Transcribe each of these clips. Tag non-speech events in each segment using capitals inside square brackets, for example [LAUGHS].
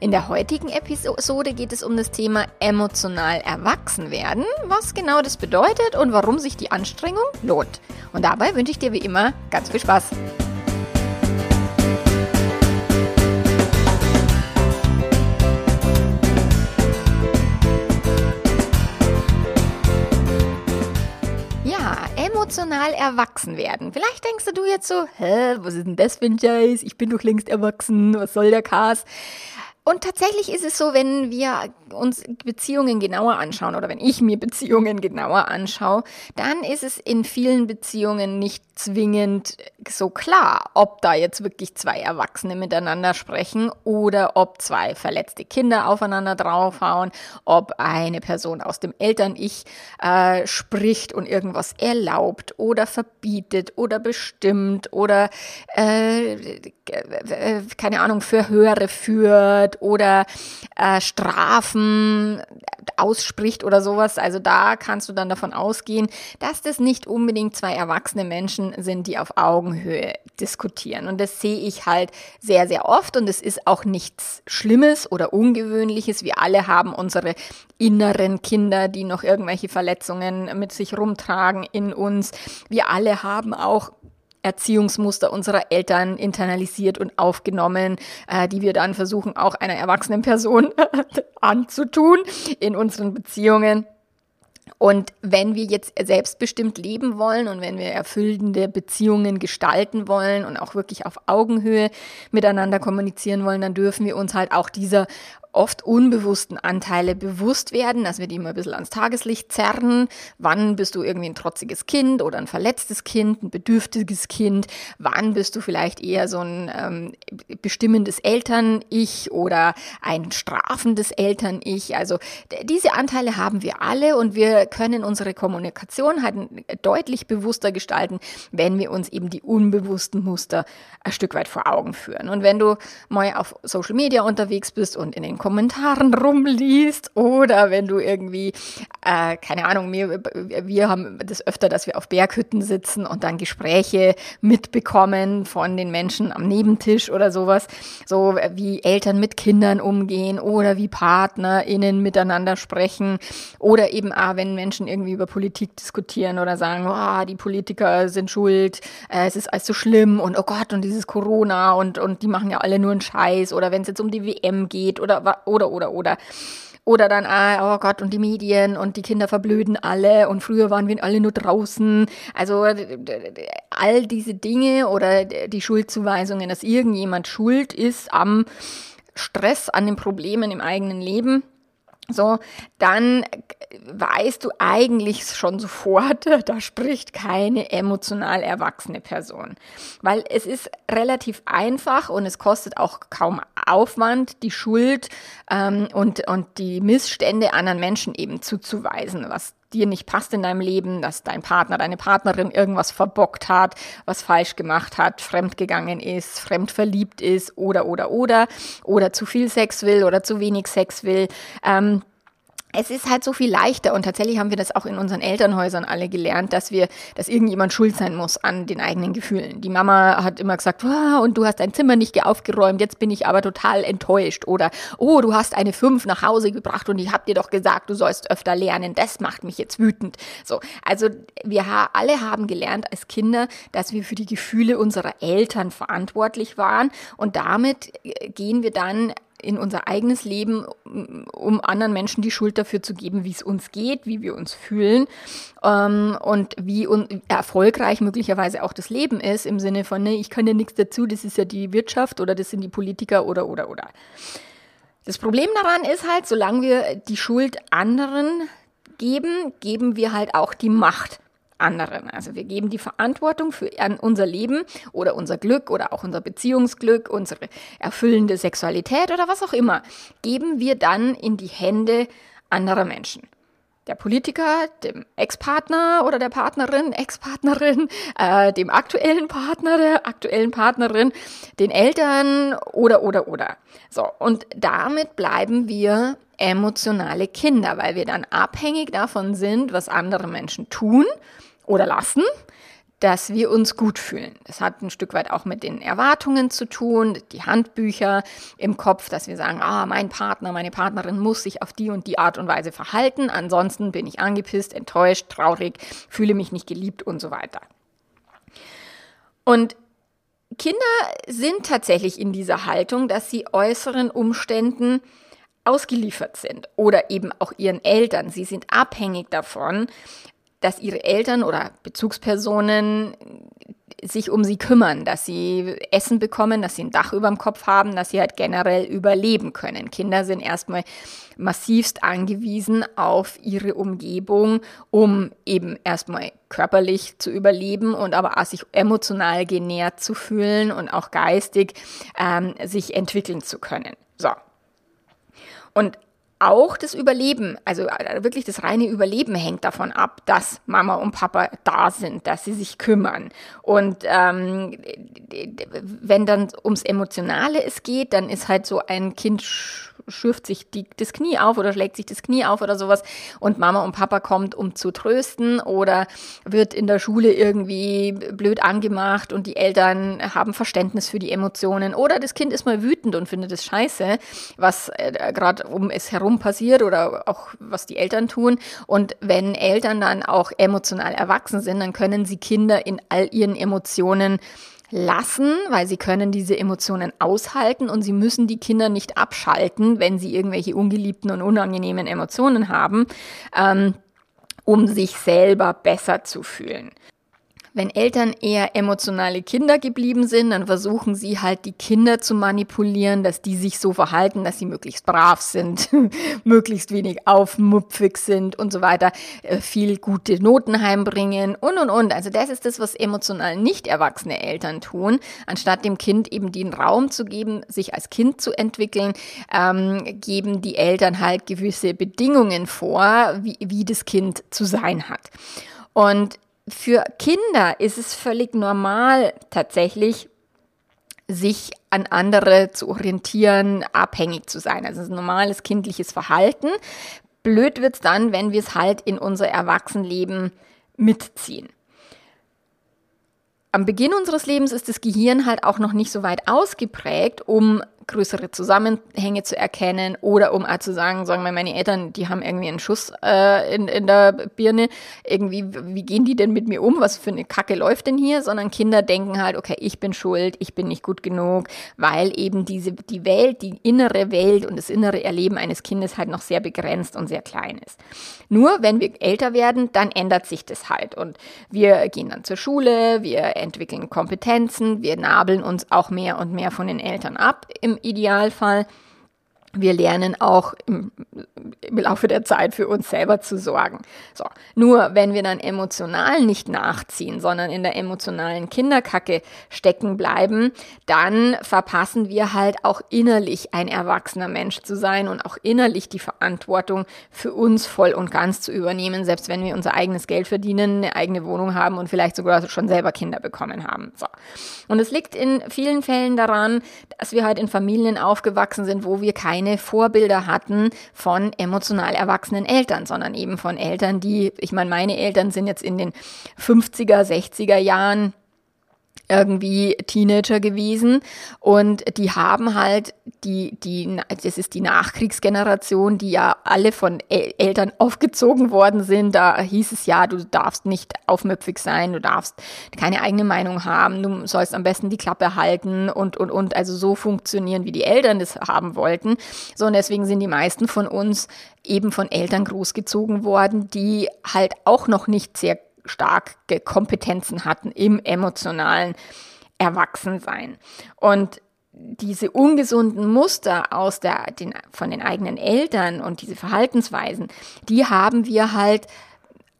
In der heutigen Episode geht es um das Thema emotional erwachsen werden, was genau das bedeutet und warum sich die Anstrengung lohnt. Und dabei wünsche ich dir wie immer ganz viel Spaß. Ja, emotional erwachsen werden. Vielleicht denkst du jetzt so, hä, was ist denn das für ein Scheiß? Ich bin doch längst erwachsen, was soll der Kas? Und tatsächlich ist es so, wenn wir uns Beziehungen genauer anschauen oder wenn ich mir Beziehungen genauer anschaue, dann ist es in vielen Beziehungen nicht zwingend so klar, ob da jetzt wirklich zwei Erwachsene miteinander sprechen oder ob zwei verletzte Kinder aufeinander draufhauen, ob eine Person aus dem Eltern-Ich äh, spricht und irgendwas erlaubt oder verbietet oder bestimmt oder äh, keine Ahnung, Verhöre führt oder äh, Strafen ausspricht oder sowas. Also da kannst du dann davon ausgehen, dass das nicht unbedingt zwei erwachsene Menschen sind, die auf Augenhöhe diskutieren. Und das sehe ich halt sehr, sehr oft und es ist auch nichts Schlimmes oder Ungewöhnliches. Wir alle haben unsere inneren Kinder, die noch irgendwelche Verletzungen mit sich rumtragen in uns. Wir alle haben auch Erziehungsmuster unserer Eltern internalisiert und aufgenommen, äh, die wir dann versuchen auch einer erwachsenen Person [LAUGHS] anzutun in unseren Beziehungen. Und wenn wir jetzt selbstbestimmt leben wollen und wenn wir erfüllende Beziehungen gestalten wollen und auch wirklich auf Augenhöhe miteinander kommunizieren wollen, dann dürfen wir uns halt auch dieser oft unbewussten Anteile bewusst werden, dass wir die immer ein bisschen ans Tageslicht zerren. Wann bist du irgendwie ein trotziges Kind oder ein verletztes Kind, ein bedürftiges Kind? Wann bist du vielleicht eher so ein ähm, bestimmendes Eltern-Ich oder ein strafendes Eltern-Ich? Also diese Anteile haben wir alle und wir können unsere Kommunikation halt deutlich bewusster gestalten, wenn wir uns eben die unbewussten Muster ein Stück weit vor Augen führen. Und wenn du mal auf Social Media unterwegs bist und in den Kommentaren [LAUGHS] rumliest oder wenn du irgendwie, äh, keine Ahnung, wir, wir haben das öfter, dass wir auf Berghütten sitzen und dann Gespräche mitbekommen von den Menschen am Nebentisch oder sowas, so wie Eltern mit Kindern umgehen oder wie PartnerInnen miteinander sprechen. Oder eben auch, wenn Menschen irgendwie über Politik diskutieren oder sagen, oh, die Politiker sind schuld, äh, es ist alles so schlimm und oh Gott und dieses Corona und, und die machen ja alle nur einen Scheiß. Oder wenn es jetzt um die WM geht oder oder, oder, oder. Oder dann, ah, oh Gott, und die Medien und die Kinder verblöden alle und früher waren wir alle nur draußen. Also all diese Dinge oder die Schuldzuweisungen, dass irgendjemand schuld ist am Stress, an den Problemen im eigenen Leben so, dann weißt du eigentlich schon sofort, [LAUGHS] da spricht keine emotional erwachsene Person. Weil es ist relativ einfach und es kostet auch kaum Aufwand, die Schuld ähm, und, und die Missstände anderen Menschen eben zuzuweisen, was dir nicht passt in deinem Leben, dass dein Partner, deine Partnerin irgendwas verbockt hat, was falsch gemacht hat, fremdgegangen ist, fremd verliebt ist oder, oder, oder, oder zu viel Sex will oder zu wenig Sex will. Ähm, es ist halt so viel leichter und tatsächlich haben wir das auch in unseren Elternhäusern alle gelernt, dass wir, dass irgendjemand schuld sein muss an den eigenen Gefühlen. Die Mama hat immer gesagt, oh, und du hast dein Zimmer nicht aufgeräumt, jetzt bin ich aber total enttäuscht oder oh, du hast eine fünf nach Hause gebracht und ich hab dir doch gesagt, du sollst öfter lernen, das macht mich jetzt wütend. So, also wir alle haben gelernt als Kinder, dass wir für die Gefühle unserer Eltern verantwortlich waren und damit äh, gehen wir dann in unser eigenes Leben, um anderen Menschen die Schuld dafür zu geben, wie es uns geht, wie wir uns fühlen ähm, und wie un erfolgreich möglicherweise auch das Leben ist, im Sinne von, ne, ich kann ja nichts dazu, das ist ja die Wirtschaft oder das sind die Politiker oder, oder, oder. Das Problem daran ist halt, solange wir die Schuld anderen geben, geben wir halt auch die Macht anderen. Also wir geben die Verantwortung für unser Leben oder unser Glück oder auch unser Beziehungsglück, unsere erfüllende Sexualität oder was auch immer, geben wir dann in die Hände anderer Menschen. der Politiker, dem Ex-Partner oder der Partnerin, Ex-Partnerin, äh, dem aktuellen Partner, der aktuellen Partnerin, den Eltern oder, oder, oder. So, und damit bleiben wir emotionale Kinder, weil wir dann abhängig davon sind, was andere Menschen tun oder lassen dass wir uns gut fühlen. Das hat ein Stück weit auch mit den Erwartungen zu tun, die Handbücher im Kopf, dass wir sagen, ah, mein Partner, meine Partnerin muss sich auf die und die Art und Weise verhalten, ansonsten bin ich angepisst, enttäuscht, traurig, fühle mich nicht geliebt und so weiter. Und Kinder sind tatsächlich in dieser Haltung, dass sie äußeren Umständen ausgeliefert sind oder eben auch ihren Eltern. Sie sind abhängig davon, dass ihre Eltern oder Bezugspersonen sich um sie kümmern, dass sie Essen bekommen, dass sie ein Dach über dem Kopf haben, dass sie halt generell überleben können. Kinder sind erstmal massivst angewiesen auf ihre Umgebung, um eben erstmal körperlich zu überleben und aber auch sich emotional genährt zu fühlen und auch geistig ähm, sich entwickeln zu können. So. Und auch das Überleben, also äh, wirklich das reine Überleben hängt davon ab, dass Mama und Papa da sind, dass sie sich kümmern. Und ähm, wenn dann ums Emotionale es geht, dann ist halt so ein Kind schürft sich die, das Knie auf oder schlägt sich das Knie auf oder sowas und Mama und Papa kommt, um zu trösten oder wird in der Schule irgendwie blöd angemacht und die Eltern haben Verständnis für die Emotionen oder das Kind ist mal wütend und findet es scheiße, was äh, gerade um es herum passiert oder auch was die Eltern tun und wenn Eltern dann auch emotional erwachsen sind, dann können sie Kinder in all ihren Emotionen lassen, weil sie können diese Emotionen aushalten und sie müssen die Kinder nicht abschalten, wenn sie irgendwelche ungeliebten und unangenehmen Emotionen haben, ähm, um sich selber besser zu fühlen. Wenn Eltern eher emotionale Kinder geblieben sind, dann versuchen sie halt die Kinder zu manipulieren, dass die sich so verhalten, dass sie möglichst brav sind, [LAUGHS] möglichst wenig aufmupfig sind und so weiter, äh, viel gute Noten heimbringen und und und. Also das ist das, was emotional nicht erwachsene Eltern tun, anstatt dem Kind eben den Raum zu geben, sich als Kind zu entwickeln, ähm, geben die Eltern halt gewisse Bedingungen vor, wie, wie das Kind zu sein hat. Und für Kinder ist es völlig normal, tatsächlich sich an andere zu orientieren, abhängig zu sein. Also es ist ein normales kindliches Verhalten. Blöd wird es dann, wenn wir es halt in unser Erwachsenenleben mitziehen. Am Beginn unseres Lebens ist das Gehirn halt auch noch nicht so weit ausgeprägt, um größere Zusammenhänge zu erkennen oder um auch zu sagen, sagen wir, meine Eltern, die haben irgendwie einen Schuss äh, in, in der Birne, irgendwie, wie gehen die denn mit mir um, was für eine Kacke läuft denn hier, sondern Kinder denken halt, okay, ich bin schuld, ich bin nicht gut genug, weil eben diese, die Welt, die innere Welt und das innere Erleben eines Kindes halt noch sehr begrenzt und sehr klein ist. Nur wenn wir älter werden, dann ändert sich das halt. Und wir gehen dann zur Schule, wir entwickeln Kompetenzen, wir nabeln uns auch mehr und mehr von den Eltern ab im Idealfall. Wir lernen auch im, im, Laufe der Zeit für uns selber zu sorgen. So. Nur wenn wir dann emotional nicht nachziehen, sondern in der emotionalen Kinderkacke stecken bleiben, dann verpassen wir halt auch innerlich ein erwachsener Mensch zu sein und auch innerlich die Verantwortung für uns voll und ganz zu übernehmen, selbst wenn wir unser eigenes Geld verdienen, eine eigene Wohnung haben und vielleicht sogar schon selber Kinder bekommen haben. So. Und es liegt in vielen Fällen daran, dass wir halt in Familien aufgewachsen sind, wo wir keine keine Vorbilder hatten von emotional erwachsenen Eltern, sondern eben von Eltern, die, ich meine, meine Eltern sind jetzt in den 50er, 60er Jahren irgendwie Teenager gewesen und die haben halt die die das ist die Nachkriegsgeneration, die ja alle von Eltern aufgezogen worden sind. Da hieß es ja, du darfst nicht aufmüpfig sein, du darfst keine eigene Meinung haben, du sollst am besten die Klappe halten und und und also so funktionieren, wie die Eltern das haben wollten. So und deswegen sind die meisten von uns eben von Eltern großgezogen worden, die halt auch noch nicht sehr starke Kompetenzen hatten im emotionalen Erwachsensein. Und diese ungesunden Muster aus der, den, von den eigenen Eltern und diese Verhaltensweisen, die haben wir halt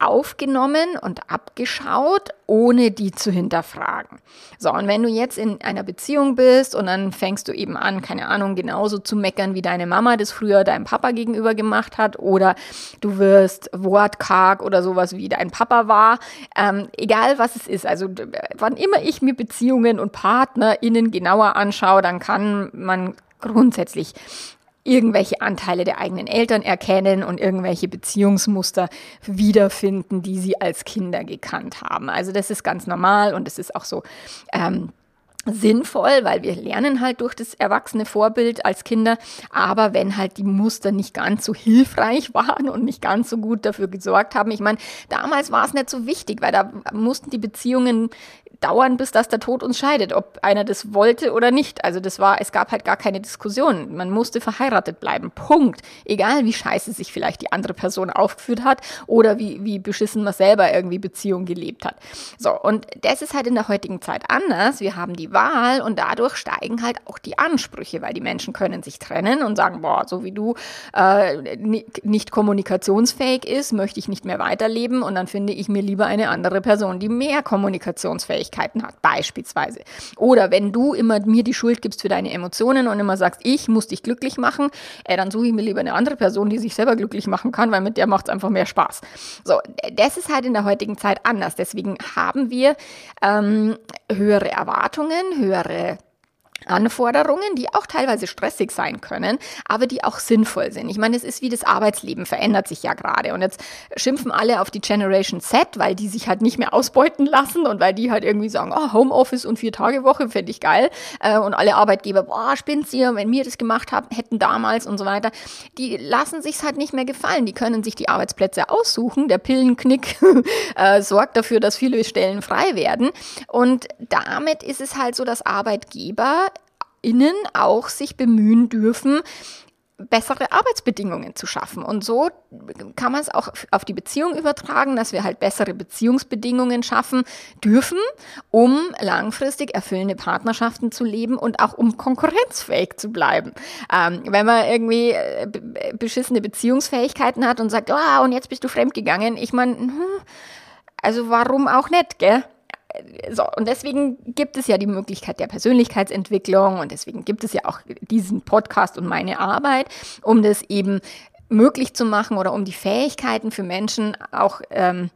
aufgenommen und abgeschaut, ohne die zu hinterfragen. So, und wenn du jetzt in einer Beziehung bist und dann fängst du eben an, keine Ahnung, genauso zu meckern, wie deine Mama das früher deinem Papa gegenüber gemacht hat, oder du wirst wortkarg oder sowas wie dein Papa war, ähm, egal was es ist, also wann immer ich mir Beziehungen und PartnerInnen genauer anschaue, dann kann man grundsätzlich irgendwelche Anteile der eigenen Eltern erkennen und irgendwelche Beziehungsmuster wiederfinden, die sie als Kinder gekannt haben. Also das ist ganz normal und es ist auch so ähm, sinnvoll, weil wir lernen halt durch das erwachsene Vorbild als Kinder. Aber wenn halt die Muster nicht ganz so hilfreich [LAUGHS] waren und nicht ganz so gut dafür gesorgt haben, ich meine, damals war es nicht so wichtig, weil da mussten die Beziehungen dauern, bis das der Tod uns scheidet, ob einer das wollte oder nicht. Also das war, es gab halt gar keine Diskussion. Man musste verheiratet bleiben. Punkt. Egal wie scheiße sich vielleicht die andere Person aufgeführt hat oder wie, wie beschissen man selber irgendwie Beziehung gelebt hat. So, und das ist halt in der heutigen Zeit anders. Wir haben die Wahl und dadurch steigen halt auch die Ansprüche, weil die Menschen können sich trennen und sagen, boah, so wie du äh, nicht kommunikationsfähig ist, möchte ich nicht mehr weiterleben und dann finde ich mir lieber eine andere Person, die mehr kommunikationsfähig Fähigkeiten hat, beispielsweise. Oder wenn du immer mir die Schuld gibst für deine Emotionen und immer sagst, ich muss dich glücklich machen, äh, dann suche ich mir lieber eine andere Person, die sich selber glücklich machen kann, weil mit der macht es einfach mehr Spaß. So, das ist halt in der heutigen Zeit anders. Deswegen haben wir ähm, höhere Erwartungen, höhere Anforderungen, die auch teilweise stressig sein können, aber die auch sinnvoll sind. Ich meine, es ist wie das Arbeitsleben, verändert sich ja gerade. Und jetzt schimpfen alle auf die Generation Z, weil die sich halt nicht mehr ausbeuten lassen und weil die halt irgendwie sagen, oh, Homeoffice und vier Tage Woche fände ich geil. Äh, und alle Arbeitgeber, boah, spinnt's ihr, wenn wir das gemacht haben, hätten damals und so weiter. Die lassen sich's halt nicht mehr gefallen. Die können sich die Arbeitsplätze aussuchen. Der Pillenknick [LAUGHS] äh, sorgt dafür, dass viele Stellen frei werden. Und damit ist es halt so, dass Arbeitgeber innen auch sich bemühen dürfen, bessere Arbeitsbedingungen zu schaffen. Und so kann man es auch auf die Beziehung übertragen, dass wir halt bessere Beziehungsbedingungen schaffen dürfen, um langfristig erfüllende Partnerschaften zu leben und auch um konkurrenzfähig zu bleiben. Ähm, wenn man irgendwie äh, beschissene Beziehungsfähigkeiten hat und sagt, oh, und jetzt bist du fremdgegangen, ich meine, hm, also warum auch nicht, gell? So, und deswegen gibt es ja die Möglichkeit der Persönlichkeitsentwicklung und deswegen gibt es ja auch diesen Podcast und meine Arbeit, um das eben möglich zu machen oder um die Fähigkeiten für Menschen auch ähm,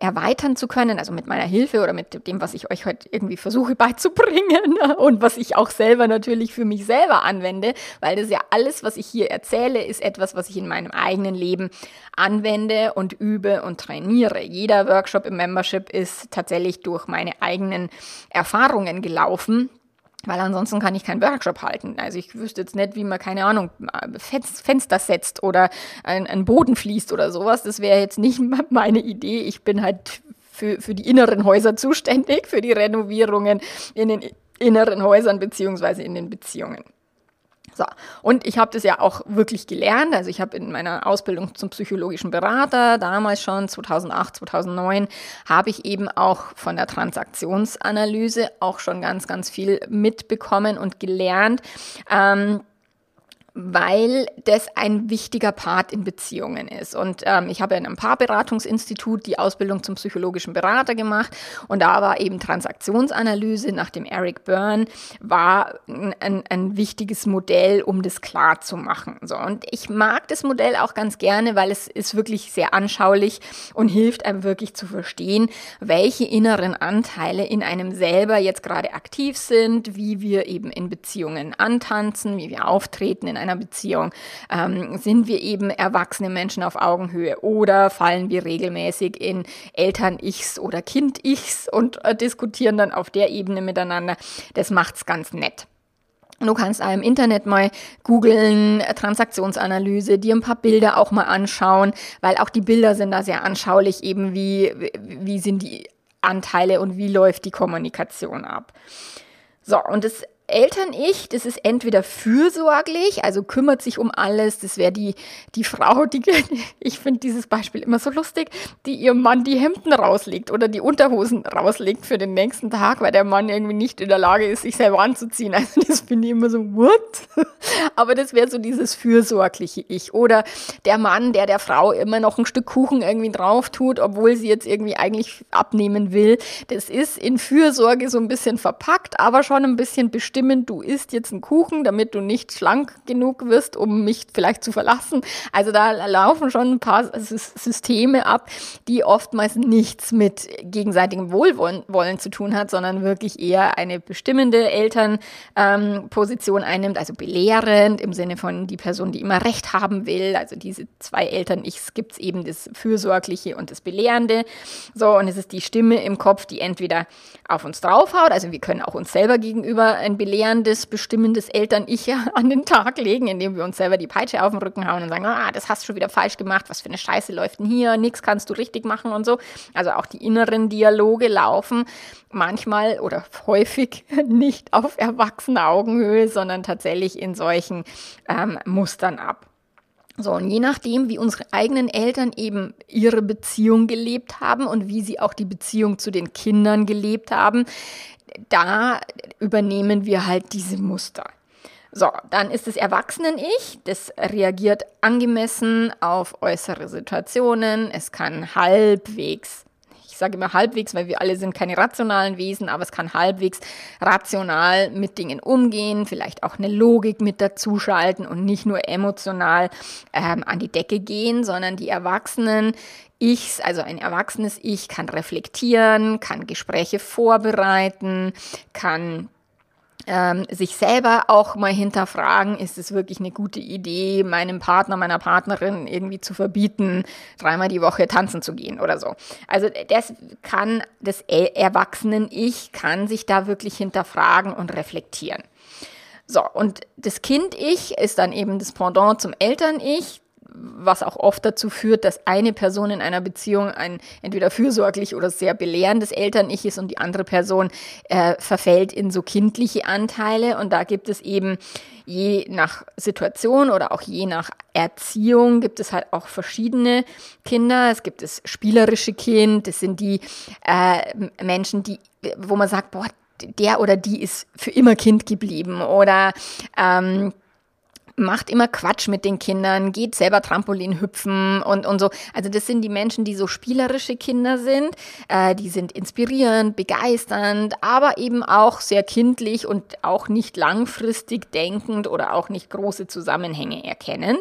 erweitern zu können, also mit meiner Hilfe oder mit dem, was ich euch heute irgendwie versuche [LAUGHS] beizubringen und was ich auch selber natürlich für mich selber anwende, weil das ja alles, was ich hier erzähle, ist etwas, was ich in meinem eigenen Leben anwende und übe und trainiere. Jeder Workshop im Membership ist tatsächlich durch meine eigenen Erfahrungen gelaufen weil ansonsten kann ich keinen Workshop halten. Also ich wüsste jetzt nicht, wie man, keine Ahnung, Fenster setzt oder ein, ein Boden fließt oder sowas. Das wäre jetzt nicht [LAUGHS] meine Idee. Ich bin halt für, für die inneren Häuser zuständig, für die Renovierungen in den inneren Häusern beziehungsweise in den Beziehungen. So, und ich habe das ja auch wirklich gelernt. Also ich habe in meiner Ausbildung zum psychologischen Berater, damals schon 2008, 2009, habe ich eben auch von der Transaktionsanalyse auch schon ganz, ganz viel mitbekommen und gelernt. Ähm, weil das ein wichtiger Part in Beziehungen ist. Und ähm, ich habe in einem Paarberatungsinstitut die Ausbildung zum psychologischen Berater gemacht und da war eben Transaktionsanalyse nach dem Eric Byrne war ein, ein wichtiges Modell, um das klar zu machen. So, und ich mag das Modell auch ganz gerne, weil es ist wirklich sehr anschaulich und hilft einem wirklich zu verstehen, welche inneren Anteile in einem selber jetzt gerade aktiv sind, wie wir eben in Beziehungen antanzen, wie wir auftreten in einer Beziehung? Ähm, sind wir eben erwachsene Menschen auf Augenhöhe oder fallen wir regelmäßig in Eltern-Ichs oder Kind-Ichs und äh, diskutieren dann auf der Ebene miteinander? Das macht's ganz nett. Du kannst im Internet mal googeln, Transaktionsanalyse, dir ein paar Bilder auch mal anschauen, weil auch die Bilder sind da sehr anschaulich, eben wie, wie sind die Anteile und wie läuft die Kommunikation ab. So, und das Eltern-Ich, das ist entweder fürsorglich, also kümmert sich um alles, das wäre die, die Frau, die, [LAUGHS] ich finde dieses Beispiel immer so lustig, die ihrem Mann die Hemden rauslegt oder die Unterhosen rauslegt für den nächsten Tag, weil der Mann irgendwie nicht in der Lage ist, sich selber anzuziehen. [LAUGHS] Also das finde ich immer so, what? [LAUGHS] Aber das wäre so dieses fürsorgliche Ich. Oder der Mann, der der Frau immer noch ein Stück Kuchen irgendwie drauf tut, obwohl sie jetzt irgendwie eigentlich abnehmen will. Das ist in Fürsorge so ein bisschen verpackt, aber schon ein bisschen bestimmen, du isst jetzt einen Kuchen, damit du nicht schlank genug wirst, um mich vielleicht zu verlassen. Also da laufen schon ein paar Systeme ab, die oftmals nichts mit gegenseitigem Wohlwollen zu tun hat, sondern wirklich eher eine bestimmende Elternposition ähm, einnimmt, also belehrend im Sinne von die Person, die immer Recht haben will. Also diese zwei Eltern, ich gibt es eben das Fürsorgliche und das Belehrende. So, und es ist die Stimme im Kopf, die entweder auf uns draufhaut, also wir können auch uns selber gegenüber ein belehrendes, bestimmendes Eltern-Ich an den Tag legen, indem wir uns selber die Peitsche auf den Rücken hauen und sagen, ah, das hast du schon wieder falsch gemacht, was für eine Scheiße läuft denn hier, nichts kannst du richtig machen und so. Also auch die inneren Dialoge laufen manchmal oder häufig [LAUGHS] nicht auf erwachsener Augenhöhe, sondern tatsächlich in solchen ähm, Mustern ab. So, und je nachdem, wie unsere eigenen Eltern eben ihre Beziehung gelebt haben und wie sie auch die Beziehung zu den Kindern gelebt haben, da übernehmen wir halt diese Muster. So, dann ist das Erwachsenen-Ich, das reagiert angemessen auf äußere Situationen. Es kann halbwegs sage immer halbwegs, weil wir alle sind keine rationalen Wesen, aber es kann halbwegs rational mit Dingen umgehen, vielleicht auch eine Logik mit dazuschalten und nicht nur emotional ähm, an die Decke gehen, sondern die Erwachsenen Ichs, also ein erwachsenes Ich, kann reflektieren, kann Gespräche vorbereiten, kann ähm, sich selber auch mal hinterfragen, ist es wirklich eine gute Idee, meinem Partner, meiner Partnerin irgendwie zu verbieten, dreimal die Woche tanzen zu gehen oder so. Also das kann, das Erwachsenen-Ich kann sich da wirklich hinterfragen und reflektieren. So, und das Kind-Ich ist dann eben das Pendant zum Eltern-Ich was auch oft dazu führt, dass eine Person in einer Beziehung ein entweder fürsorglich oder sehr belehrendes Eltern-Ich ist und die andere Person äh, verfällt in so kindliche Anteile. Und da gibt es eben je nach Situation oder auch je nach Erziehung gibt es halt auch verschiedene Kinder. Es gibt das spielerische Kind, das sind die äh, Menschen, die, wo man sagt, boah, der oder die ist für immer Kind geblieben oder ähm, macht immer Quatsch mit den Kindern, geht selber Trampolin hüpfen und, und so. Also das sind die Menschen, die so spielerische Kinder sind. Äh, die sind inspirierend, begeisternd, aber eben auch sehr kindlich und auch nicht langfristig denkend oder auch nicht große Zusammenhänge erkennen.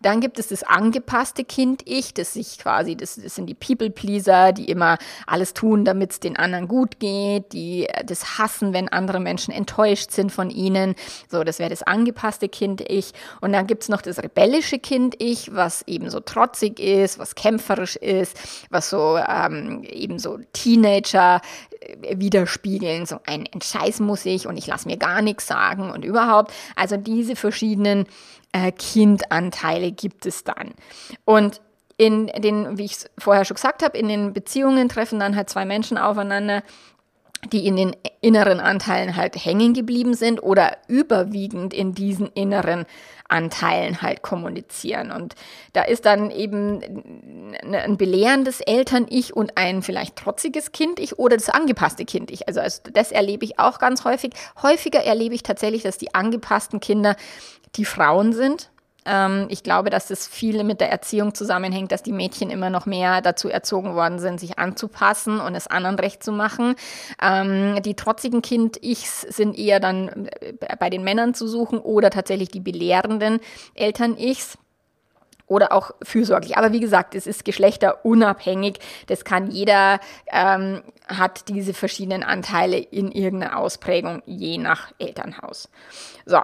Dann gibt es das angepasste Kind-Ich, das sich quasi, das, das sind die People-Pleaser, die immer alles tun, damit es den anderen gut geht, die äh, das hassen, wenn andere Menschen enttäuscht sind von ihnen. So, das wäre das angepasste Kind-Ich. Und dann gibt es noch das rebellische Kind-Ich, was eben so trotzig ist, was kämpferisch ist, was so ähm, eben so Teenager äh, widerspiegeln, so ein Scheiß muss ich und ich lasse mir gar nichts sagen und überhaupt. Also diese verschiedenen äh, Kindanteile gibt es dann. Und in den, wie ich es vorher schon gesagt habe, in den Beziehungen treffen dann halt zwei Menschen aufeinander, die in den inneren Anteilen halt hängen geblieben sind oder überwiegend in diesen inneren Anteilen halt kommunizieren. Und da ist dann eben ein belehrendes Eltern-Ich und ein vielleicht trotziges Kind-Ich oder das angepasste Kind-Ich. Also, also das erlebe ich auch ganz häufig. Häufiger erlebe ich tatsächlich, dass die angepassten Kinder die Frauen sind ich glaube, dass das viel mit der Erziehung zusammenhängt, dass die Mädchen immer noch mehr dazu erzogen worden sind, sich anzupassen und es anderen recht zu machen. Ähm, die trotzigen Kind-Ichs sind eher dann äh, bei den Männern zu suchen oder tatsächlich die belehrenden Eltern-Ichs oder auch fürsorglich. Aber wie gesagt, es ist geschlechterunabhängig. Das kann jeder, ähm, hat diese verschiedenen Anteile in irgendeiner Ausprägung, je nach Elternhaus. So,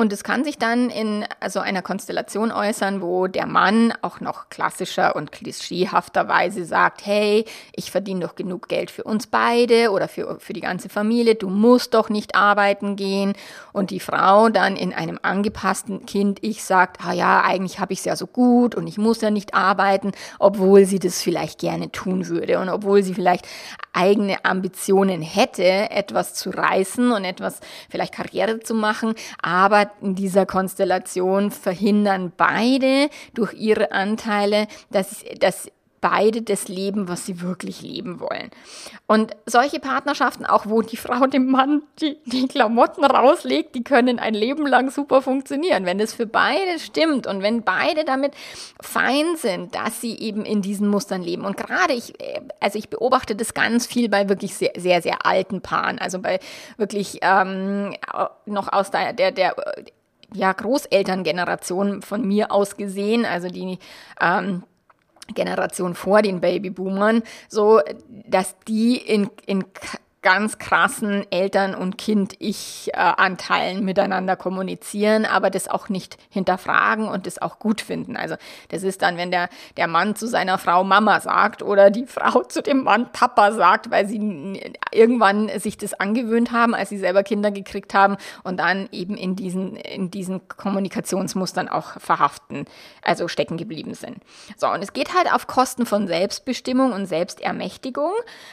Und es kann sich dann in so einer Konstellation äußern, wo der Mann auch noch klassischer und klischeehafterweise sagt, hey, ich verdiene doch genug Geld für uns beide oder für, für die ganze Familie, du musst doch nicht arbeiten gehen. Und die Frau dann in einem angepassten Kind-Ich sagt, ah ja, eigentlich habe ich es ja so gut und ich muss ja nicht arbeiten, obwohl sie das vielleicht gerne tun würde und obwohl sie vielleicht eigene Ambitionen hätte, etwas zu reißen und etwas vielleicht Karriere zu machen, aber in dieser Konstellation verhindern beide durch ihre Anteile, dass, dass beide das leben, was sie wirklich leben wollen. Und solche Partnerschaften, auch wo die Frau dem Mann die, die Klamotten rauslegt, die können ein Leben lang super funktionieren. Wenn das für beide stimmt und wenn beide damit fein sind, dass sie eben in diesen Mustern leben. Und gerade ich, also ich beobachte das ganz viel bei wirklich sehr, sehr, sehr alten Paaren, also bei wirklich ähm, noch aus der, der, der ja, Großelterngeneration von mir aus gesehen, also die ähm, Generation vor den Babyboomern, so dass die in, in ganz krassen Eltern- und Kind-Ich-Anteilen miteinander kommunizieren, aber das auch nicht hinterfragen und das auch gut finden. Also das ist dann, wenn der, der Mann zu seiner Frau Mama sagt oder die Frau zu dem Mann Papa sagt, weil sie irgendwann sich das angewöhnt haben, als sie selber Kinder gekriegt haben und dann eben in diesen, in diesen Kommunikationsmustern auch verhaften, also stecken geblieben sind. So, und es geht halt auf Kosten von Selbstbestimmung und Selbstermächtigung.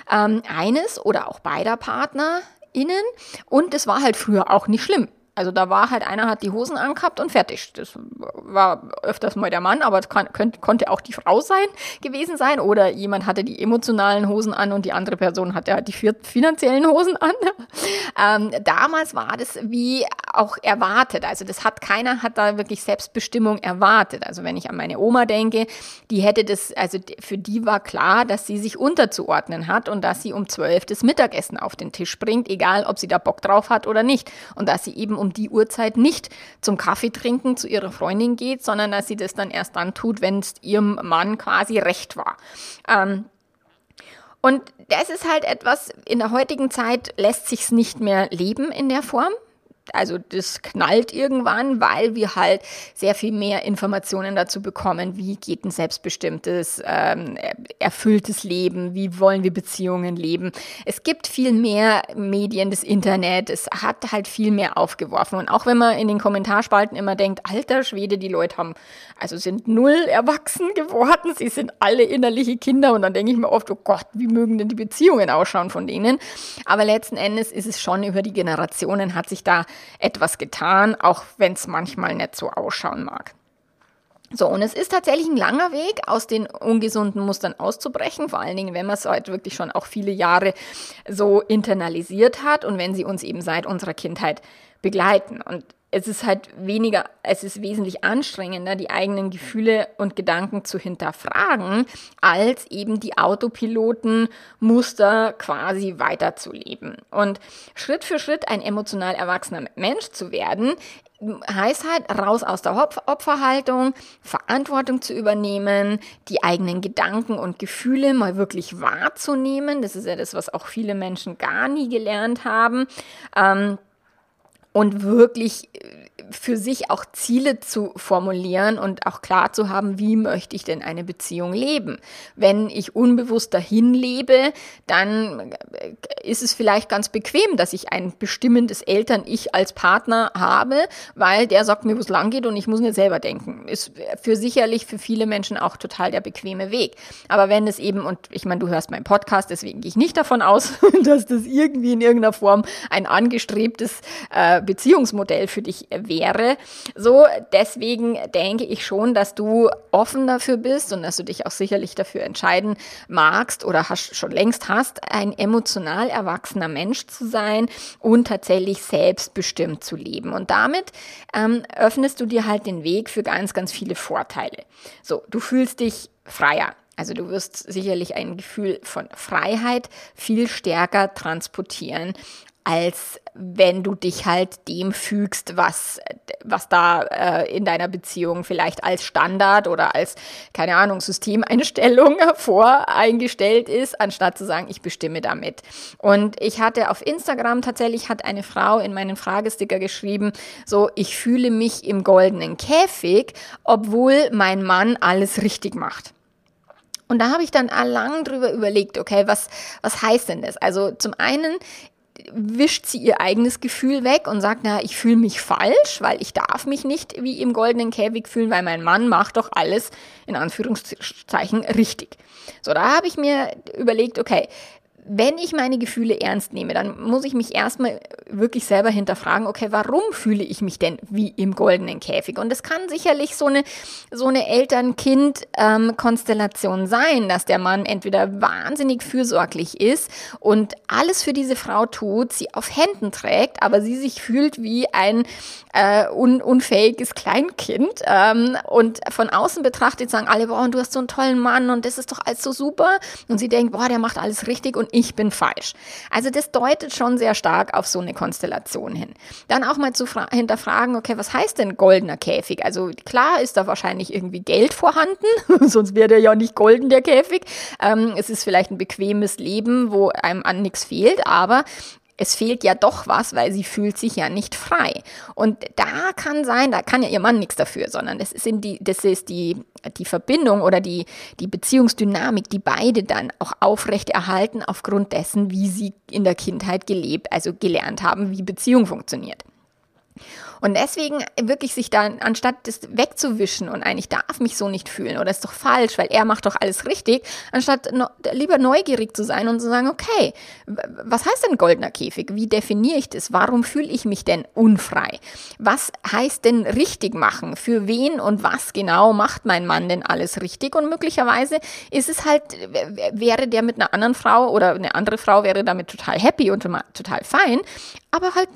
Ähm, eines oder auch beides beider PartnerInnen und es war halt früher auch nicht schlimm. Also da war halt einer hat die Hosen angehabt und fertig. Das war öfters mal der Mann, aber es kann, könnt, konnte auch die Frau sein gewesen sein oder jemand hatte die emotionalen Hosen an und die andere Person hatte halt die finanziellen Hosen an. [LAUGHS] Ähm, damals war das wie auch erwartet. Also das hat keiner hat da wirklich Selbstbestimmung erwartet. Also wenn ich an meine Oma denke, die hätte das, also für die war klar, dass sie sich unterzuordnen hat und dass sie um zwölf das Mittagessen auf den Tisch bringt, egal ob sie da Bock drauf hat oder nicht. Und dass sie eben um die Uhrzeit nicht zum Kaffee trinken zu ihrer Freundin geht, sondern dass sie das dann erst dann tut, wenn es ihrem Mann quasi recht war. Ähm, und das ist halt etwas, in der heutigen Zeit lässt sich es nicht mehr leben in der Form also das knallt irgendwann, weil wir halt sehr viel mehr Informationen dazu bekommen, wie geht ein selbstbestimmtes, ähm, erfülltes Leben, wie wollen wir Beziehungen leben. Es gibt viel mehr Medien, das Internet, es hat halt viel mehr aufgeworfen. Und auch wenn man in den Kommentarspalten immer denkt, alter Schwede, die Leute haben, also sind null erwachsen geworden, sie sind alle innerliche Kinder und dann denke ich mir oft, oh Gott, wie mögen denn die Beziehungen ausschauen von denen? Aber letzten Endes ist es schon über die Generationen, hat sich da etwas getan, auch wenn es manchmal nicht so ausschauen mag. So, und es ist tatsächlich ein langer Weg, aus den ungesunden Mustern auszubrechen, vor allen Dingen, wenn man es halt wirklich schon auch viele Jahre so internalisiert hat und wenn sie uns eben seit unserer Kindheit begleiten. Und es ist halt weniger, es ist wesentlich anstrengender, die eigenen Gefühle und Gedanken zu hinterfragen, als eben die Autopilotenmuster quasi weiterzuleben. Und Schritt für Schritt ein emotional erwachsener Mensch zu werden, heißt halt raus aus der Opferhaltung, Verantwortung zu übernehmen, die eigenen Gedanken und Gefühle mal wirklich wahrzunehmen. Das ist ja das, was auch viele Menschen gar nie gelernt haben. Ähm, und wirklich äh, für sich auch Ziele zu formulieren und auch klar zu haben, wie möchte ich denn eine Beziehung leben. Wenn ich unbewusst dahin lebe, dann äh, ist es vielleicht ganz bequem, dass ich ein bestimmendes Eltern-Ich als Partner habe, weil der sagt mir, wo es lang geht und ich muss nicht selber denken. Ist für sicherlich für viele Menschen auch total der bequeme Weg. Aber wenn es eben, und ich meine, du hörst meinen Podcast, deswegen gehe ich nicht davon aus, [LAUGHS] dass das irgendwie in irgendeiner Form ein angestrebtes äh, Beziehungsmodell für dich wäre. So, deswegen denke ich schon, dass du offen dafür bist und dass du dich auch sicherlich dafür entscheiden magst oder hast, schon längst hast, ein emotional erwachsener Mensch zu sein und tatsächlich selbstbestimmt zu leben. Und damit ähm, öffnest du dir halt den Weg für ganz, ganz viele Vorteile. So, du fühlst dich freier. Also du wirst sicherlich ein Gefühl von Freiheit viel stärker transportieren als wenn du dich halt dem fügst, was, was da äh, in deiner Beziehung vielleicht als Standard oder als, keine Ahnung, Systemeinstellung [LAUGHS] voreingestellt ist, anstatt zu sagen, ich bestimme damit. Und ich hatte auf Instagram tatsächlich, hat eine Frau in meinen Fragesticker geschrieben, so, ich fühle mich im goldenen Käfig, obwohl mein Mann alles richtig macht. Und da habe ich dann lang drüber überlegt, okay, was, was heißt denn das? Also zum einen wischt sie ihr eigenes Gefühl weg und sagt, na, ich fühle mich falsch, weil ich darf mich nicht wie im goldenen Käfig fühlen, weil mein Mann macht doch alles in Anführungszeichen richtig. So, da habe ich mir überlegt, okay, wenn ich meine Gefühle ernst nehme, dann muss ich mich erstmal wirklich selber hinterfragen, okay, warum fühle ich mich denn wie im goldenen Käfig? Und es kann sicherlich so eine, so eine Eltern-Kind-Konstellation sein, dass der Mann entweder wahnsinnig fürsorglich ist und alles für diese Frau tut, sie auf Händen trägt, aber sie sich fühlt wie ein äh, un unfähiges Kleinkind ähm, und von außen betrachtet sagen alle, boah, du hast so einen tollen Mann und das ist doch alles so super. Und sie denkt, boah, der macht alles richtig und ich bin falsch. Also das deutet schon sehr stark auf so eine Konstellation hin. Dann auch mal zu hinterfragen, okay, was heißt denn goldener Käfig? Also klar ist da wahrscheinlich irgendwie Geld vorhanden, [LAUGHS] sonst wäre der ja nicht golden, der Käfig. Ähm, es ist vielleicht ein bequemes Leben, wo einem an nichts fehlt, aber es fehlt ja doch was, weil sie fühlt sich ja nicht frei. Und da kann sein, da kann ja ihr Mann nichts dafür, sondern das ist, die, das ist die, die Verbindung oder die, die Beziehungsdynamik, die beide dann auch aufrecht erhalten aufgrund dessen, wie sie in der Kindheit gelebt, also gelernt haben, wie Beziehung funktioniert. Und deswegen wirklich sich da, anstatt das wegzuwischen und eigentlich darf mich so nicht fühlen oder ist doch falsch, weil er macht doch alles richtig, anstatt no, lieber neugierig zu sein und zu sagen, okay, was heißt denn goldener Käfig? Wie definiere ich das? Warum fühle ich mich denn unfrei? Was heißt denn richtig machen? Für wen und was genau macht mein Mann denn alles richtig? Und möglicherweise ist es halt, wäre der mit einer anderen Frau oder eine andere Frau wäre damit total happy und total fein, aber halt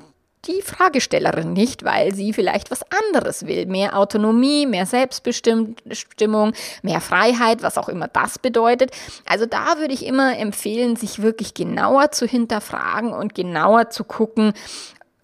die Fragestellerin nicht, weil sie vielleicht was anderes will. Mehr Autonomie, mehr Selbstbestimmung, mehr Freiheit, was auch immer das bedeutet. Also da würde ich immer empfehlen, sich wirklich genauer zu hinterfragen und genauer zu gucken,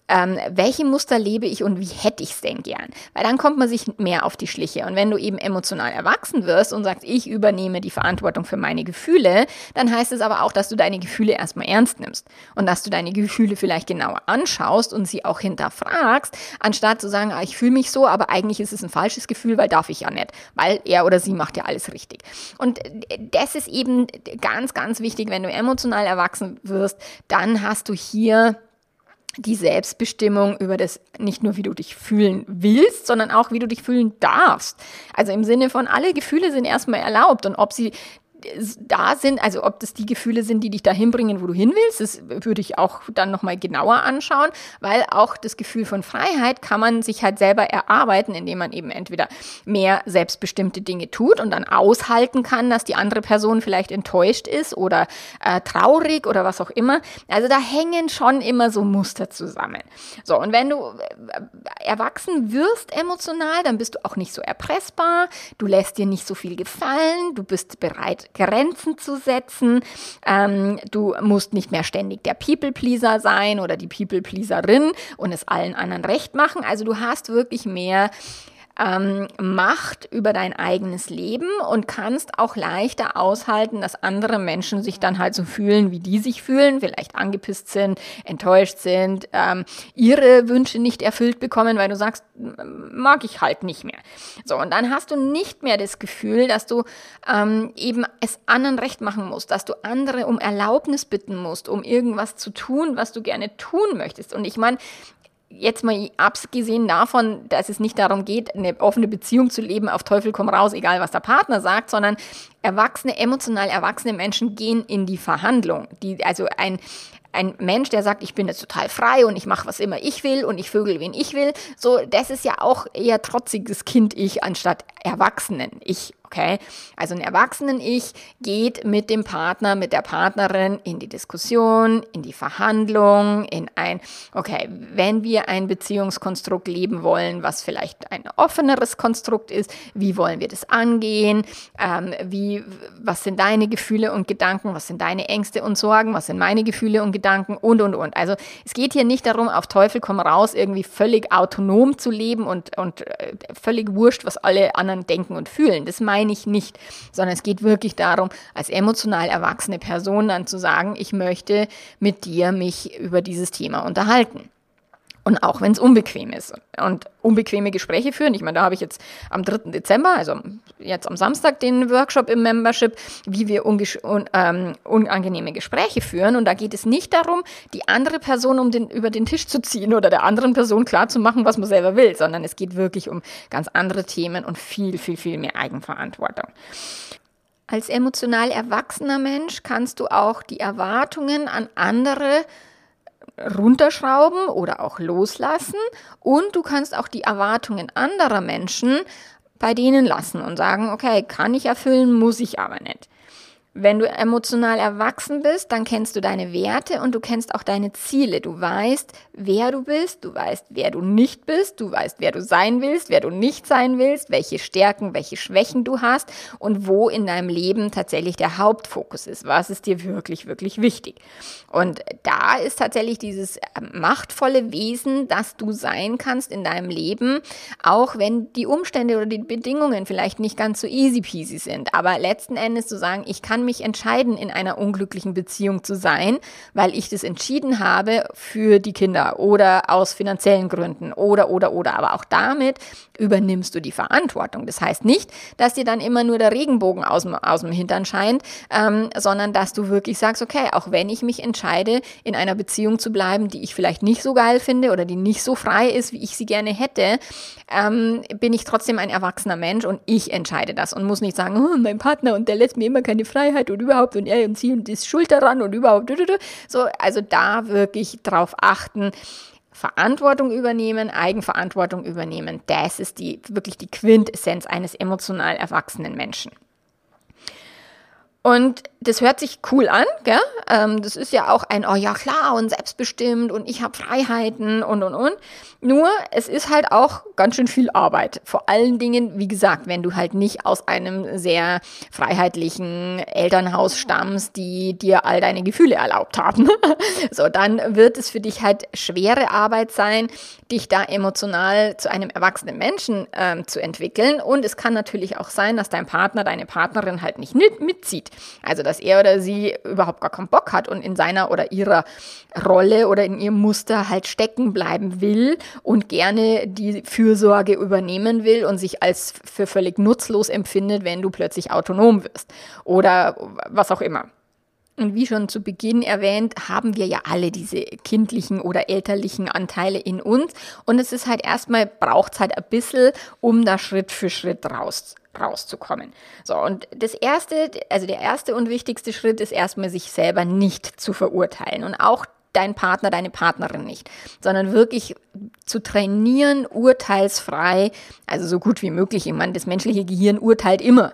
ähm, welche Muster lebe ich und wie hätte ich es denn gern? Weil dann kommt man sich mehr auf die Schliche. Und wenn du eben emotional erwachsen wirst und sagst, ich übernehme die Verantwortung für meine Gefühle, dann heißt es aber auch, dass du deine Gefühle erstmal ernst nimmst und dass du deine Gefühle vielleicht genauer anschaust und sie auch hinterfragst, anstatt zu sagen, ah, ich fühle mich so, aber eigentlich ist es ein falsches Gefühl, weil darf ich ja nicht, weil er oder sie macht ja alles richtig. Und das ist eben ganz, ganz wichtig, wenn du emotional erwachsen wirst, dann hast du hier die Selbstbestimmung über das nicht nur, wie du dich fühlen willst, sondern auch, wie du dich fühlen darfst. Also im Sinne von, alle Gefühle sind erstmal erlaubt und ob sie da sind, also ob das die Gefühle sind, die dich dahin bringen, wo du hin willst, das würde ich auch dann nochmal genauer anschauen, weil auch das Gefühl von Freiheit kann man sich halt selber erarbeiten, indem man eben entweder mehr selbstbestimmte Dinge tut und dann aushalten kann, dass die andere Person vielleicht enttäuscht ist oder äh, traurig oder was auch immer. Also da hängen schon immer so Muster zusammen. So, und wenn du äh, erwachsen wirst emotional, dann bist du auch nicht so erpressbar, du lässt dir nicht so viel gefallen, du bist bereit, Grenzen zu setzen. Ähm, du musst nicht mehr ständig der People-Pleaser sein oder die People-Pleaserin und es allen anderen recht machen. Also du hast wirklich mehr ähm, Macht über dein eigenes Leben und kannst auch leichter aushalten, dass andere Menschen sich dann halt so fühlen, wie die sich fühlen, vielleicht angepisst sind, enttäuscht sind, ähm, ihre Wünsche nicht erfüllt bekommen, weil du sagst, mag ich halt nicht mehr. So, und dann hast du nicht mehr das Gefühl, dass du ähm, eben es anderen recht machen musst, dass du andere um Erlaubnis bitten musst, um irgendwas zu tun, was du gerne tun möchtest. Und ich meine, jetzt mal abgesehen davon, dass es nicht darum geht, eine offene Beziehung zu leben, auf Teufel komm raus, egal was der Partner sagt, sondern erwachsene, emotional erwachsene Menschen gehen in die Verhandlung. Die, also ein, ein Mensch, der sagt, ich bin jetzt total frei und ich mache was immer ich will und ich vögel wen ich will, so das ist ja auch eher trotziges Kind ich anstatt Erwachsenen ich Okay? Also ein Erwachsenen-Ich geht mit dem Partner, mit der Partnerin in die Diskussion, in die Verhandlung, in ein, okay, wenn wir ein Beziehungskonstrukt leben wollen, was vielleicht ein offeneres Konstrukt ist, wie wollen wir das angehen? Ähm, wie, was sind deine Gefühle und Gedanken? Was sind deine Ängste und Sorgen? Was sind meine Gefühle und Gedanken? Und, und, und. Also es geht hier nicht darum, auf Teufel komm raus, irgendwie völlig autonom zu leben und, und äh, völlig wurscht, was alle anderen denken und fühlen. Das meine meine ich nicht, sondern es geht wirklich darum, als emotional erwachsene Person dann zu sagen, ich möchte mit dir mich über dieses Thema unterhalten. Und auch wenn es unbequem ist. Und unbequeme Gespräche führen. Ich meine, da habe ich jetzt am 3. Dezember, also jetzt am Samstag, den Workshop im Membership, wie wir un ähm, unangenehme Gespräche führen. Und da geht es nicht darum, die andere Person um den, über den Tisch zu ziehen oder der anderen Person klarzumachen, was man selber will, sondern es geht wirklich um ganz andere Themen und viel, viel, viel mehr Eigenverantwortung. Als emotional erwachsener Mensch kannst du auch die Erwartungen an andere runterschrauben oder auch loslassen und du kannst auch die Erwartungen anderer Menschen bei denen lassen und sagen, okay, kann ich erfüllen, muss ich aber nicht. Wenn du emotional erwachsen bist, dann kennst du deine Werte und du kennst auch deine Ziele. Du weißt, wer du bist, du weißt, wer du nicht bist, du weißt, wer du sein willst, wer du nicht sein willst, welche Stärken, welche Schwächen du hast und wo in deinem Leben tatsächlich der Hauptfokus ist. Was ist dir wirklich, wirklich wichtig? Und da ist tatsächlich dieses machtvolle Wesen, das du sein kannst in deinem Leben, auch wenn die Umstände oder die Bedingungen vielleicht nicht ganz so easy peasy sind. Aber letzten Endes zu sagen, ich kann mich entscheiden, in einer unglücklichen Beziehung zu sein, weil ich das entschieden habe für die Kinder oder aus finanziellen Gründen oder, oder, oder. Aber auch damit übernimmst du die Verantwortung. Das heißt nicht, dass dir dann immer nur der Regenbogen aus dem, aus dem Hintern scheint, ähm, sondern dass du wirklich sagst, okay, auch wenn ich mich entscheide, in einer Beziehung zu bleiben, die ich vielleicht nicht so geil finde oder die nicht so frei ist, wie ich sie gerne hätte, ähm, bin ich trotzdem ein erwachsener Mensch und ich entscheide das und muss nicht sagen, oh, mein Partner und der lässt mir immer keine Freiheit Freiheit und überhaupt und er und sie und ist schuld daran und überhaupt. So, also da wirklich drauf achten, Verantwortung übernehmen, Eigenverantwortung übernehmen. Das ist die wirklich die Quintessenz eines emotional erwachsenen Menschen. Und das hört sich cool an, gell? Ähm, das ist ja auch ein, oh ja klar, und selbstbestimmt und ich habe Freiheiten und und und. Nur, es ist halt auch ganz schön viel Arbeit. Vor allen Dingen, wie gesagt, wenn du halt nicht aus einem sehr freiheitlichen Elternhaus stammst, die dir all deine Gefühle erlaubt haben. [LAUGHS] so, dann wird es für dich halt schwere Arbeit sein, dich da emotional zu einem erwachsenen Menschen ähm, zu entwickeln. Und es kann natürlich auch sein, dass dein Partner, deine Partnerin halt nicht mitzieht. Also, dass er oder sie überhaupt gar keinen Bock hat und in seiner oder ihrer Rolle oder in ihrem Muster halt stecken bleiben will und gerne die Fürsorge übernehmen will und sich als für völlig nutzlos empfindet, wenn du plötzlich autonom wirst oder was auch immer. Und wie schon zu Beginn erwähnt, haben wir ja alle diese kindlichen oder elterlichen Anteile in uns. Und es ist halt erstmal, braucht es halt ein bisschen, um da Schritt für Schritt raus, rauszukommen. So, und das erste, also der erste und wichtigste Schritt ist erstmal, sich selber nicht zu verurteilen und auch dein Partner, deine Partnerin nicht, sondern wirklich zu trainieren, urteilsfrei, also so gut wie möglich. Ich meine, das menschliche Gehirn urteilt immer.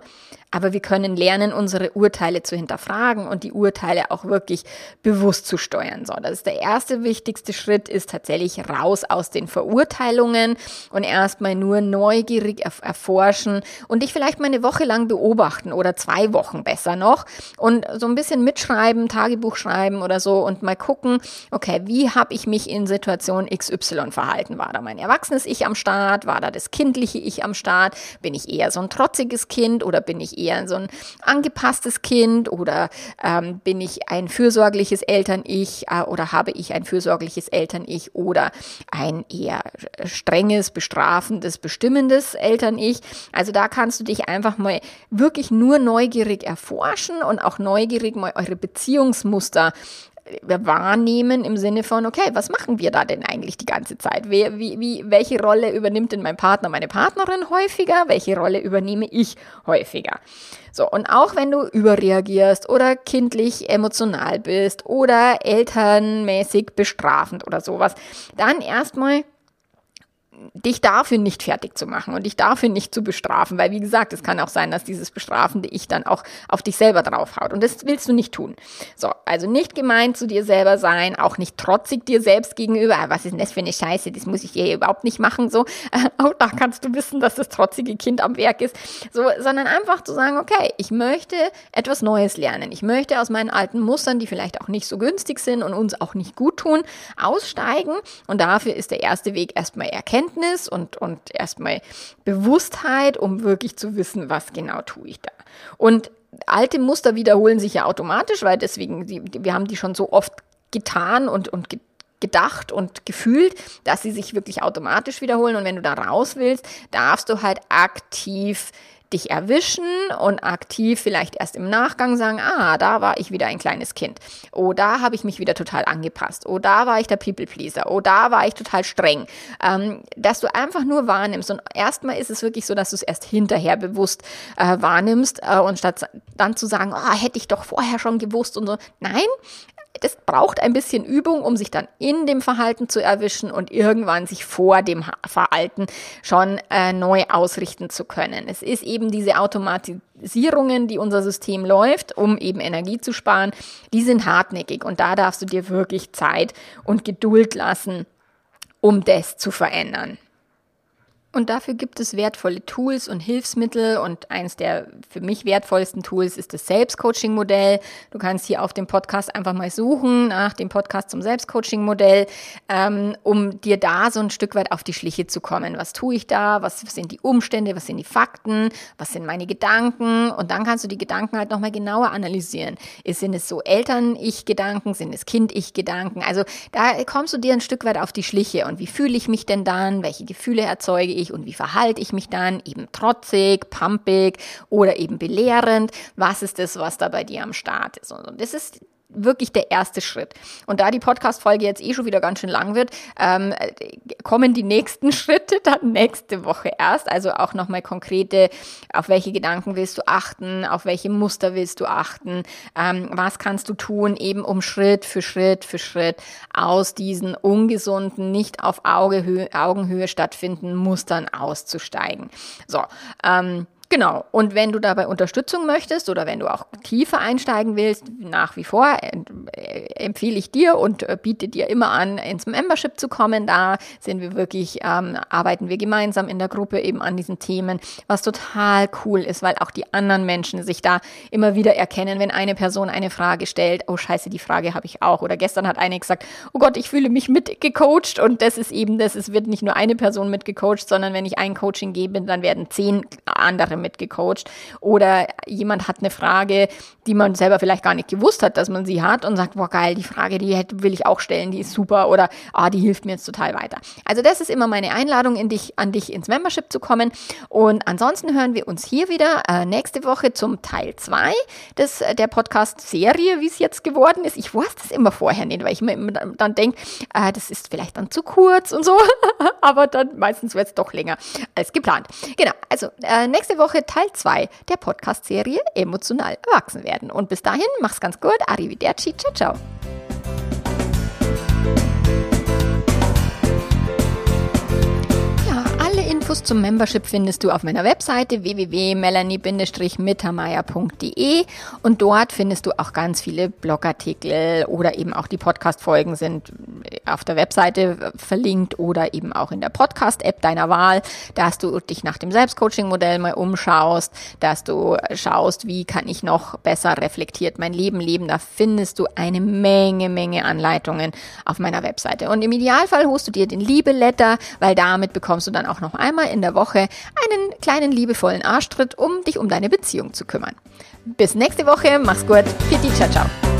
Aber wir können lernen, unsere Urteile zu hinterfragen und die Urteile auch wirklich bewusst zu steuern. So, das ist der erste wichtigste Schritt, ist tatsächlich raus aus den Verurteilungen und erstmal nur neugierig erforschen und dich vielleicht mal eine Woche lang beobachten oder zwei Wochen besser noch und so ein bisschen mitschreiben, Tagebuch schreiben oder so und mal gucken, okay, wie habe ich mich in Situation XY verhalten? War da mein erwachsenes Ich am Start? War da das kindliche Ich am Start? Bin ich eher so ein trotziges Kind oder bin ich eher so ein angepasstes Kind oder ähm, bin ich ein fürsorgliches Eltern-Ich äh, oder habe ich ein fürsorgliches Eltern-Ich oder ein eher strenges, bestrafendes, bestimmendes Eltern-Ich. Also da kannst du dich einfach mal wirklich nur neugierig erforschen und auch neugierig mal eure Beziehungsmuster wahrnehmen im Sinne von, okay, was machen wir da denn eigentlich die ganze Zeit? Wer, wie, wie, welche Rolle übernimmt denn mein Partner, meine Partnerin häufiger? Welche Rolle übernehme ich häufiger? So, und auch wenn du überreagierst oder kindlich emotional bist oder elternmäßig bestrafend oder sowas, dann erstmal dich dafür nicht fertig zu machen und dich dafür nicht zu bestrafen, weil wie gesagt, es kann auch sein, dass dieses bestrafende Ich dann auch auf dich selber draufhaut. Und das willst du nicht tun. So, also nicht gemein zu dir selber sein, auch nicht trotzig dir selbst gegenüber, ah, was ist denn das für eine Scheiße, das muss ich hier überhaupt nicht machen, so, [LAUGHS] auch da kannst du wissen, dass das trotzige Kind am Werk ist, so, sondern einfach zu sagen, okay, ich möchte etwas Neues lernen, ich möchte aus meinen alten Mustern, die vielleicht auch nicht so günstig sind und uns auch nicht gut tun, aussteigen. Und dafür ist der erste Weg erstmal Erkenntnis, Erkenntnis und, und erstmal Bewusstheit, um wirklich zu wissen, was genau tue ich da. Und alte Muster wiederholen sich ja automatisch, weil deswegen, die, wir haben die schon so oft getan und, und gedacht und gefühlt, dass sie sich wirklich automatisch wiederholen. Und wenn du da raus willst, darfst du halt aktiv dich erwischen und aktiv vielleicht erst im Nachgang sagen, ah, da war ich wieder ein kleines Kind. Oh, da habe ich mich wieder total angepasst. Oh, da war ich der People-Pleaser. Oh, da war ich total streng. Ähm, dass du einfach nur wahrnimmst. Und erstmal ist es wirklich so, dass du es erst hinterher bewusst äh, wahrnimmst äh, und statt dann zu sagen, oh, hätte ich doch vorher schon gewusst und so. Nein, das braucht ein bisschen Übung, um sich dann in dem Verhalten zu erwischen und irgendwann sich vor dem Verhalten schon äh, neu ausrichten zu können. Es ist eben diese Automatisierungen, die unser System läuft, um eben Energie zu sparen, die sind hartnäckig und da darfst du dir wirklich Zeit und Geduld lassen, um das zu verändern. Und dafür gibt es wertvolle Tools und Hilfsmittel und eins der für mich wertvollsten Tools ist das Selbstcoaching-Modell. Du kannst hier auf dem Podcast einfach mal suchen nach dem Podcast zum Selbstcoaching-Modell, ähm, um dir da so ein Stück weit auf die Schliche zu kommen. Was tue ich da? Was sind die Umstände? Was sind die Fakten? Was sind meine Gedanken? Und dann kannst du die Gedanken halt nochmal genauer analysieren. Sind es so Eltern-Ich-Gedanken? Sind es Kind-Ich-Gedanken? Also da kommst du dir ein Stück weit auf die Schliche. Und wie fühle ich mich denn dann? Welche Gefühle erzeuge ich? Ich und wie verhalte ich mich dann? Eben trotzig, pumpig oder eben belehrend? Was ist das, was da bei dir am Start ist? Und das ist wirklich der erste Schritt. Und da die Podcast-Folge jetzt eh schon wieder ganz schön lang wird, ähm, kommen die nächsten [LAUGHS] Schritte dann nächste Woche erst. Also auch nochmal konkrete, auf welche Gedanken willst du achten, auf welche Muster willst du achten, ähm, was kannst du tun, eben um Schritt für Schritt für Schritt aus diesen ungesunden, nicht auf Augenhöhe, stattfindenden Mustern auszusteigen. So, ähm, Genau. Und wenn du dabei Unterstützung möchtest oder wenn du auch tiefer einsteigen willst, nach wie vor äh, empfehle ich dir und äh, biete dir immer an, ins Membership zu kommen. Da sind wir wirklich, ähm, arbeiten wir gemeinsam in der Gruppe eben an diesen Themen, was total cool ist, weil auch die anderen Menschen sich da immer wieder erkennen, wenn eine Person eine Frage stellt, oh scheiße, die Frage habe ich auch. Oder gestern hat eine gesagt, oh Gott, ich fühle mich mitgecoacht und das ist eben das, es wird nicht nur eine Person mitgecoacht, sondern wenn ich ein Coaching gebe, dann werden zehn andere mitgecoacht. Oder jemand hat eine Frage, die man selber vielleicht gar nicht gewusst hat, dass man sie hat und sagt, boah geil, die Frage, die will ich auch stellen, die ist super oder ah, die hilft mir jetzt total weiter. Also das ist immer meine Einladung in dich, an dich ins Membership zu kommen. Und ansonsten hören wir uns hier wieder äh, nächste Woche zum Teil 2 äh, der Podcast-Serie, wie es jetzt geworden ist. Ich weiß das immer vorher nicht, weil ich mir immer dann denke, äh, das ist vielleicht dann zu kurz und so, [LAUGHS] aber dann meistens wird es doch länger als geplant. Genau, also äh, nächste Woche Woche Teil 2 der Podcast-Serie Emotional erwachsen werden. Und bis dahin, mach's ganz gut. Arrivederci. Ciao, ciao. Infos zum Membership findest du auf meiner Webseite www.melanie-mittermeier.de und dort findest du auch ganz viele Blogartikel oder eben auch die Podcast-Folgen sind auf der Webseite verlinkt oder eben auch in der Podcast-App deiner Wahl, dass du dich nach dem Selbstcoaching-Modell mal umschaust, dass du schaust, wie kann ich noch besser reflektiert mein Leben leben. Da findest du eine Menge, Menge Anleitungen auf meiner Webseite. Und im Idealfall holst du dir den Liebe-Letter, weil damit bekommst du dann auch noch einmal in der Woche einen kleinen liebevollen Arschtritt, um dich um deine Beziehung zu kümmern. Bis nächste Woche, mach's gut, Pitti, ciao, ciao.